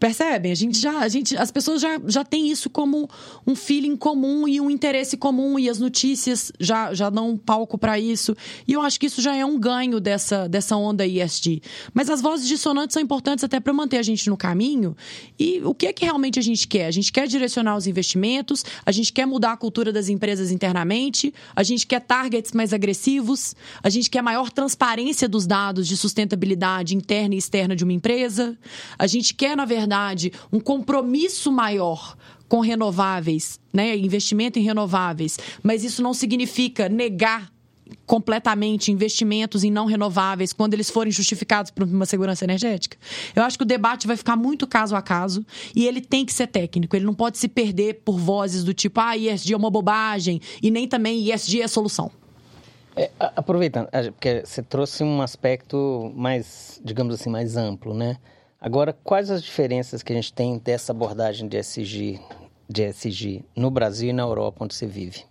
Percebem? A gente já, a gente, as pessoas já, já têm isso como um feeling comum e um interesse comum e as notícias já, já dão um palco para isso. E eu acho que isso já é um ganho dessa, dessa onda ISD. Mas as vozes dissonantes são importantes até para manter a gente no caminho. E o que é que realmente a gente quer? A gente quer direcionar os investimentos, a gente quer mudar a cultura das empresas internamente, a gente quer targets mais agressivos, a gente quer maior transparência dos dados de sustentabilidade interna e externa de uma empresa, a gente quer, na verdade, verdade, um compromisso maior com renováveis, né, investimento em renováveis, mas isso não significa negar completamente investimentos em não renováveis quando eles forem justificados por uma segurança energética? Eu acho que o debate vai ficar muito caso a caso e ele tem que ser técnico. Ele não pode se perder por vozes do tipo, ah, ISD é uma bobagem e nem também ISD é a solução. É, aproveitando, porque você trouxe um aspecto mais, digamos assim, mais amplo, né? Agora, quais as diferenças que a gente tem dessa abordagem de SG, de SG no Brasil e na Europa, onde você vive?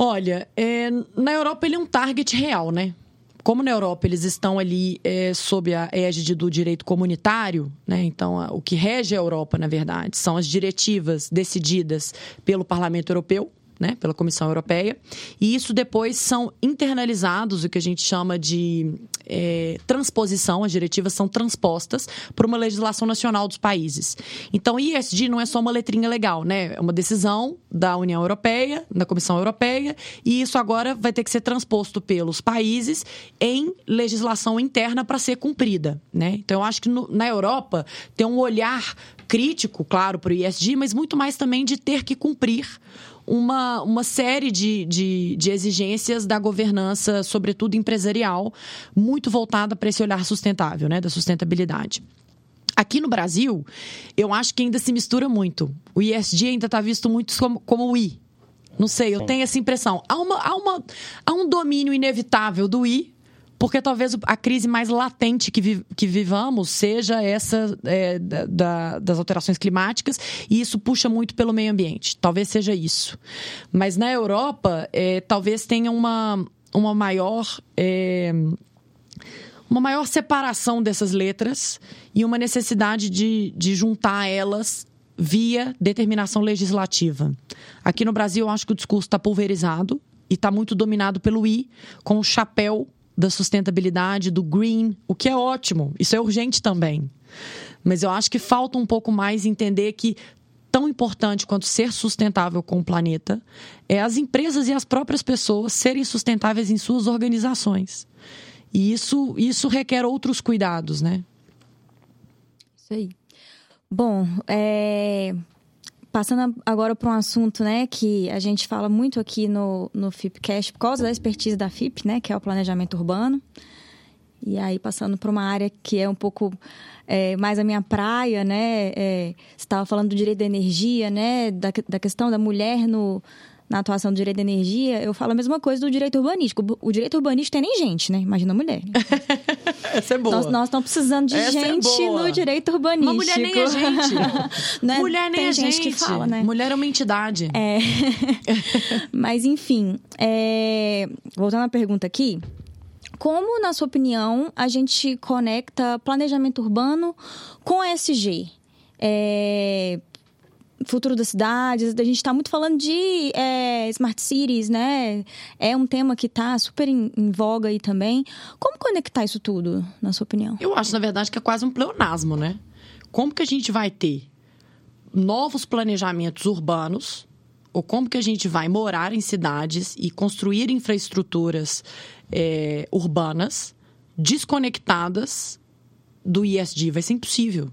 Olha, é, na Europa ele é um target real, né? Como na Europa eles estão ali é, sob a égide do direito comunitário, né? Então a, o que rege a Europa, na verdade, são as diretivas decididas pelo Parlamento Europeu, né, pela Comissão Europeia, e isso depois são internalizados, o que a gente chama de é, transposição, as diretivas são transpostas por uma legislação nacional dos países. Então, ISD não é só uma letrinha legal, né? É uma decisão da União Europeia, da Comissão Europeia, e isso agora vai ter que ser transposto pelos países em legislação interna para ser cumprida, né? Então, eu acho que no, na Europa tem um olhar crítico, claro, para o ISD, mas muito mais também de ter que cumprir uma, uma série de, de, de exigências da governança, sobretudo empresarial, muito voltada para esse olhar sustentável, né, da sustentabilidade. Aqui no Brasil, eu acho que ainda se mistura muito. O ISD ainda está visto muito como, como o I. Não sei, eu Sim. tenho essa impressão. Há, uma, há, uma, há um domínio inevitável do I porque talvez a crise mais latente que, vi, que vivamos seja essa é, da, das alterações climáticas, e isso puxa muito pelo meio ambiente. Talvez seja isso. Mas na Europa, é, talvez tenha uma, uma maior. É, uma maior separação dessas letras e uma necessidade de, de juntar elas via determinação legislativa. Aqui no Brasil, eu acho que o discurso está pulverizado e está muito dominado pelo I, com o chapéu da sustentabilidade, do green, o que é ótimo, isso é urgente também. Mas eu acho que falta um pouco mais entender que tão importante quanto ser sustentável com o planeta é as empresas e as próprias pessoas serem sustentáveis em suas organizações. E isso, isso requer outros cuidados, né? Isso aí. Bom, é, Passando agora para um assunto, né, que a gente fala muito aqui no, no FIPcast por causa da expertise da FIP, né, que é o planejamento urbano. E aí, passando para uma área que é um pouco é, mais a minha praia, né? É, você estava falando do direito da energia, né? Da, da questão da mulher no, na atuação do direito da energia, eu falo a mesma coisa do direito urbanístico. O direito urbanístico tem nem gente, né? Imagina mulher. Essa é boa. Nós, nós estamos precisando de Essa é gente é no direito urbanístico. Uma mulher nem é gente. né? Mulher nem tem é gente. gente que fala, né? Mulher é uma entidade. É. Mas, enfim, é... voltando à pergunta aqui. Como, na sua opinião, a gente conecta planejamento urbano com ESG? É, futuro das cidades, a gente está muito falando de é, smart cities, né? É um tema que está super em, em, voga aí também. Como conectar isso tudo, na sua opinião? Eu acho, na verdade, que é quase um pleonasmo, né? Como que a gente vai ter novos planejamentos urbanos ou como que a gente vai morar em cidades e construir infraestruturas é, urbanas desconectadas do ISD? Vai ser impossível.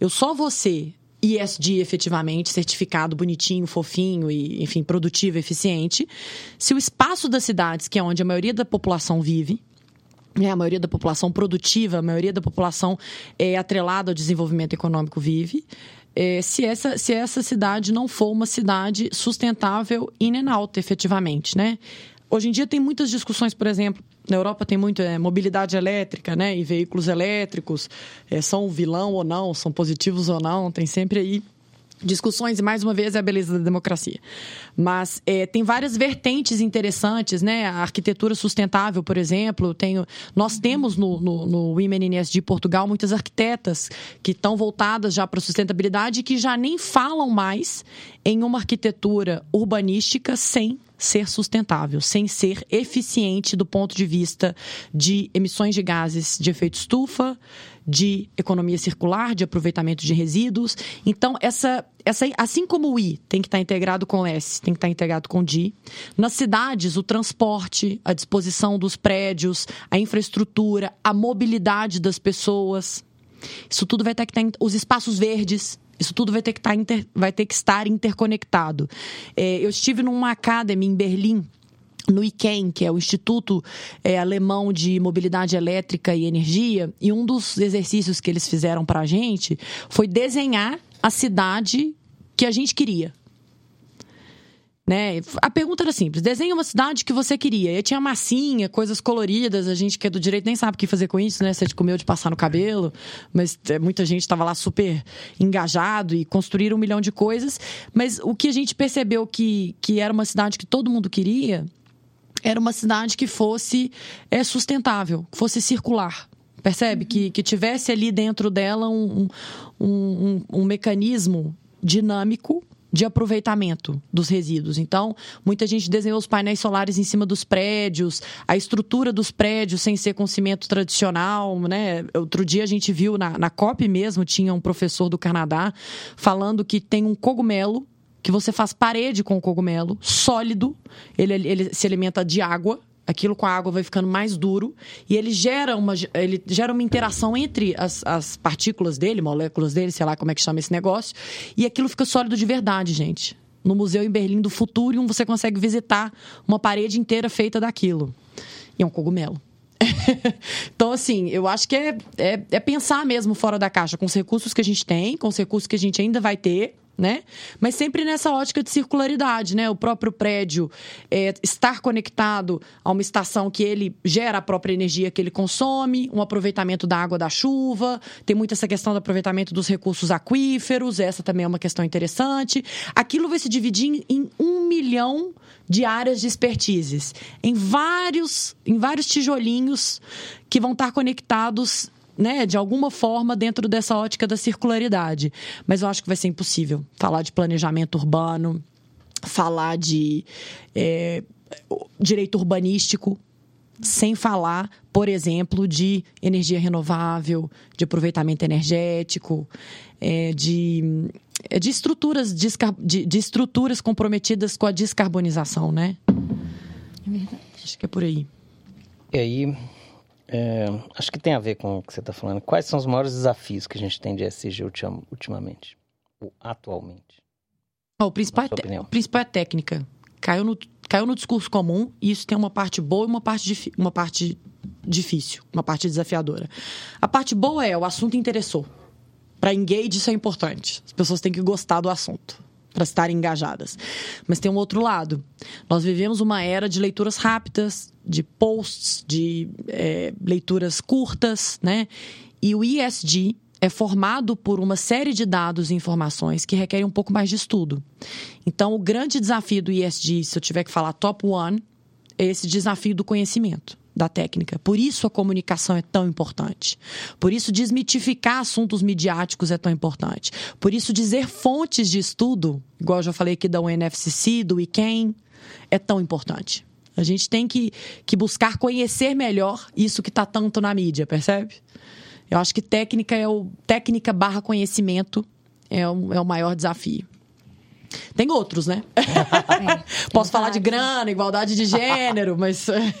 Eu só vou ser ESG efetivamente, certificado bonitinho, fofinho e, enfim, produtivo, eficiente. Se o espaço das cidades, que é onde a maioria da população vive, né, a maioria da população produtiva, a maioria da população é atrelada ao desenvolvimento econômico vive, é, se, essa, se essa cidade não for uma cidade sustentável in and out, efetivamente, né? Hoje em dia tem muitas discussões, por exemplo, na Europa tem muito é, mobilidade elétrica, né? E veículos elétricos é, são vilão ou não, são positivos ou não, tem sempre aí discussões e mais uma vez é a beleza da democracia. Mas é, tem várias vertentes interessantes né? A arquitetura sustentável por exemplo tenho nós temos no, no, no Women in ESG Portugal muitas arquitetas que estão voltadas já para sustentabilidade e que já nem falam mais em uma arquitetura urbanística sem ser sustentável, sem ser eficiente do ponto de vista de emissões de gases de efeito estufa, de economia circular, de aproveitamento de resíduos. Então, essa, essa, assim como o I tem que estar integrado com o S, tem que estar integrado com o D, nas cidades, o transporte, a disposição dos prédios, a infraestrutura, a mobilidade das pessoas, isso tudo vai ter que estar. Os espaços verdes, isso tudo vai ter que, estar tá inter, vai ter que estar interconectado. É, eu estive numa academy em Berlim no ICANN, que é o Instituto é, Alemão de Mobilidade Elétrica e Energia, e um dos exercícios que eles fizeram para a gente foi desenhar a cidade que a gente queria. Né? A pergunta era simples: desenhe uma cidade que você queria. E tinha massinha, coisas coloridas. A gente que é do direito nem sabe o que fazer com isso, né? Você comeu de passar no cabelo, mas é, muita gente estava lá super engajado e construíram um milhão de coisas. Mas o que a gente percebeu que, que era uma cidade que todo mundo queria era uma cidade que fosse é, sustentável, que fosse circular. Percebe? Uhum. Que, que tivesse ali dentro dela um, um, um, um mecanismo dinâmico de aproveitamento dos resíduos. Então, muita gente desenhou os painéis solares em cima dos prédios, a estrutura dos prédios sem ser com cimento tradicional, né? Outro dia a gente viu na, na COP mesmo, tinha um professor do Canadá falando que tem um cogumelo que você faz parede com o cogumelo, sólido, ele, ele se alimenta de água, aquilo com a água vai ficando mais duro e ele gera uma, ele gera uma interação entre as, as partículas dele, moléculas dele, sei lá como é que chama esse negócio, e aquilo fica sólido de verdade, gente. no museu em Berlim do Futurium você consegue visitar uma parede inteira feita daquilo. E é um cogumelo. então, assim, eu acho que é, é, é, pensar mesmo fora da caixa, com os recursos que a gente tem, com os recursos que a gente ainda vai ter, né? Mas sempre nessa ótica de circularidade, né? O próprio prédio é, estar conectado a uma estação que ele gera a própria energia que ele consome, um aproveitamento da água da chuva, tem muito essa questão do aproveitamento dos recursos aquíferos, essa também é uma questão interessante. Aquilo vai se dividir em um milhão de áreas de expertises, em vários, em vários tijolinhos que vão estar conectados né, de alguma forma dentro dessa ótica da circularidade. Mas eu acho que vai ser impossível falar de planejamento urbano, falar de é, direito urbanístico, sem falar, por exemplo, de energia renovável, de aproveitamento energético, é, de, é, de, estruturas, de, de, estruturas comprometidas com a descarbonização, né? É verdade. Acho que é por aí. E aí, é, acho que tem a ver com o que você está falando. Quais são os maiores desafios que a gente tem de SG ultimamente? Ou atualmente? Oh, o, principal é o principal é técnica. Caiu no, caiu no discurso comum e isso tem uma parte boa e uma parte, uma parte difícil, uma parte desafiadora. A parte boa é o assunto interessou. Para engage isso é importante. As pessoas têm que gostar do assunto para estarem engajadas. Mas tem um outro lado. Nós vivemos uma era de leituras rápidas, de posts, de é, leituras curtas, né? E o ESG é formado por uma série de dados e informações que requerem um pouco mais de estudo. Então, o grande desafio do ESG, se eu tiver que falar top one, é esse desafio do conhecimento da técnica. Por isso a comunicação é tão importante. Por isso desmitificar assuntos midiáticos é tão importante. Por isso dizer fontes de estudo, igual eu já falei aqui da UNFCC, do ICANN, é tão importante. A gente tem que, que buscar conhecer melhor isso que está tanto na mídia, percebe? Eu acho que técnica é o técnica barra conhecimento é o, é o maior desafio. Tem outros, né? É, Posso falar de grana, igualdade de gênero, mas eh,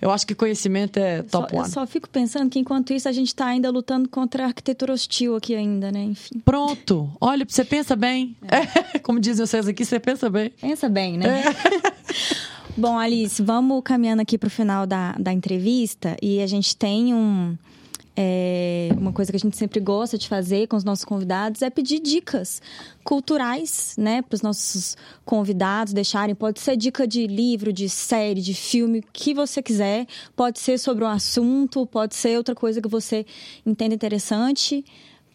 eu acho que conhecimento é top só, one. Eu só fico pensando que enquanto isso a gente está ainda lutando contra a arquitetura hostil aqui ainda, né? Enfim. Pronto. Olha, você pensa bem. É. Como dizem vocês aqui, você pensa bem. Pensa bem, né? É. Bom, Alice, vamos caminhando aqui para o final da, da entrevista e a gente tem um é, uma coisa que a gente sempre gosta de fazer com os nossos convidados é pedir dicas culturais, né, para os nossos convidados deixarem. Pode ser dica de livro, de série, de filme, o que você quiser. Pode ser sobre um assunto, pode ser outra coisa que você entenda interessante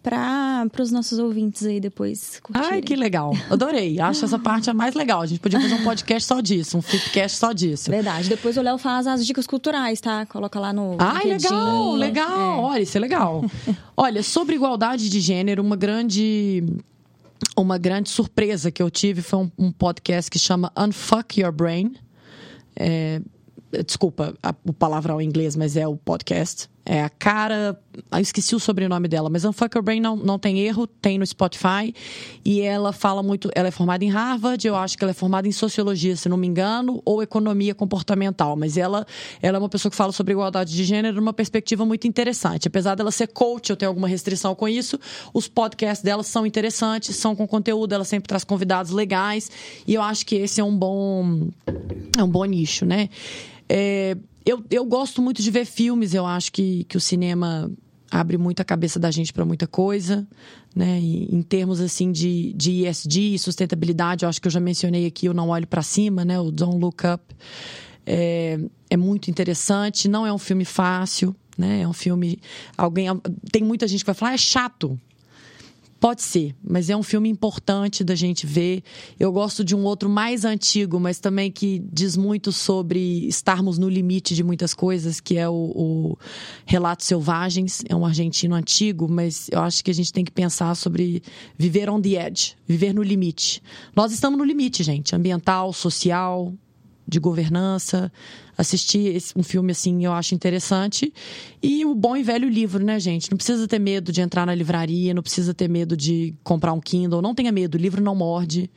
para os nossos ouvintes aí depois curtirem. Ai, que legal. Adorei. Acho essa parte a mais legal. A gente podia fazer um podcast só disso, um flipcast só disso. Verdade. Depois o Léo faz as dicas culturais, tá? Coloca lá no Ai, legal, legal. É. Olha, isso é legal. Olha, sobre igualdade de gênero, uma grande uma grande surpresa que eu tive foi um, um podcast que chama Unfuck Your Brain. É, desculpa a, o palavrão em inglês, mas é o podcast. É a cara. Eu esqueci o sobrenome dela, mas Unfucker Brain não, não tem erro, tem no Spotify. E ela fala muito. Ela é formada em Harvard, eu acho que ela é formada em sociologia, se não me engano, ou economia comportamental. Mas ela, ela é uma pessoa que fala sobre igualdade de gênero numa perspectiva muito interessante. Apesar dela ser coach, eu tenho alguma restrição com isso, os podcasts dela são interessantes, são com conteúdo, ela sempre traz convidados legais. E eu acho que esse é um bom. É um bom nicho, né? É, eu, eu gosto muito de ver filmes, eu acho que, que o cinema abre muito a cabeça da gente para muita coisa, né? E, em termos assim de, de ESG e sustentabilidade, eu acho que eu já mencionei aqui o Não Olhe para Cima, né? O Don't Look Up. É, é muito interessante, não é um filme fácil, né? É um filme. Alguém. Tem muita gente que vai falar, ah, é chato. Pode ser, mas é um filme importante da gente ver. Eu gosto de um outro mais antigo, mas também que diz muito sobre estarmos no limite de muitas coisas, que é o, o Relatos Selvagens. É um argentino antigo, mas eu acho que a gente tem que pensar sobre viver on the edge, viver no limite. Nós estamos no limite, gente, ambiental, social, de governança. Assistir um filme assim eu acho interessante. E o bom e velho livro, né, gente? Não precisa ter medo de entrar na livraria, não precisa ter medo de comprar um Kindle. Não tenha medo, o livro não morde.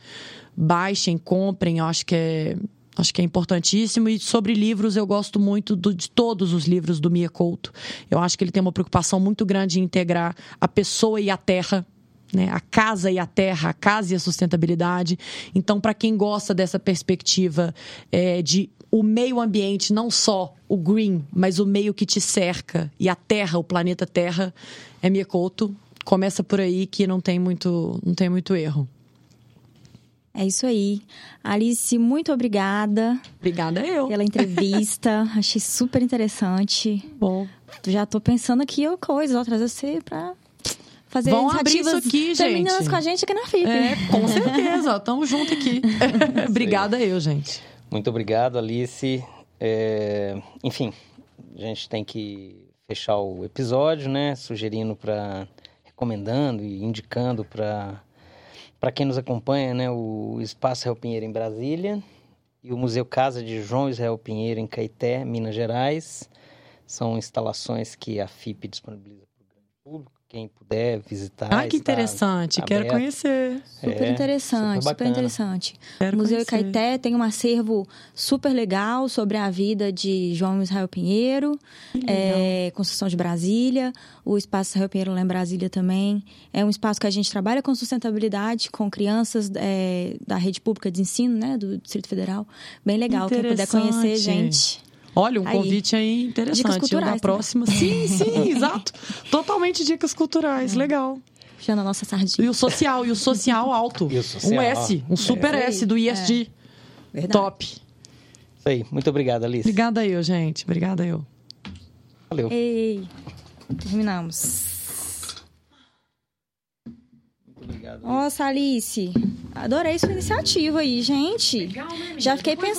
Baixem, comprem, eu acho que é. Acho que é importantíssimo. E sobre livros, eu gosto muito do, de todos os livros do Mia Couto. Eu acho que ele tem uma preocupação muito grande em integrar a pessoa e a terra né? A casa e a terra, a casa e a sustentabilidade. Então, para quem gosta dessa perspectiva é, de o meio ambiente, não só o green, mas o meio que te cerca e a terra, o planeta Terra, é Miekoto. Começa por aí que não tem muito, não tem muito erro. É isso aí. Alice, muito obrigada. Obrigada eu. Pela entrevista. Achei super interessante. Bom. Já tô pensando aqui coisas, ó, trazer você pra fazer Vão abrir isso aqui, gente. com a gente aqui na FIP. É, com certeza. Tamo junto aqui. Obrigada eu, gente. Muito obrigado, Alice. É... Enfim, a gente tem que fechar o episódio, né? Sugerindo para recomendando e indicando para para quem nos acompanha, né, o Espaço Israel Pinheiro em Brasília e o Museu Casa de João Israel Pinheiro em Caeté, Minas Gerais. São instalações que a FIP disponibiliza para o grande público quem puder visitar. Ah, que interessante. Quero conhecer. Super é, interessante, super, super interessante. Quero o Museu conhecer. Icaeté tem um acervo super legal sobre a vida de João Israel Pinheiro, é, construção de Brasília. O Espaço Israel Pinheiro lá em Brasília também. É um espaço que a gente trabalha com sustentabilidade, com crianças é, da rede pública de ensino, né, do Distrito Federal. Bem legal. Quem puder conhecer, gente. Olha, um aí. convite aí interessante. Dicas culturais. Da próxima. Sim, sim, exato. Totalmente dicas culturais. Legal. Puxando a nossa sardinha. E o social, e o social alto. E o social, um S, um super É. S do ISD. Verdade. Top. Isso aí. Muito obrigado, Alice. Obrigada eu, gente. Obrigada eu. Valeu. Ei, terminamos. Muito obrigado. Nossa, Alice, adorei sua iniciativa aí, gente. Já fiquei pensando.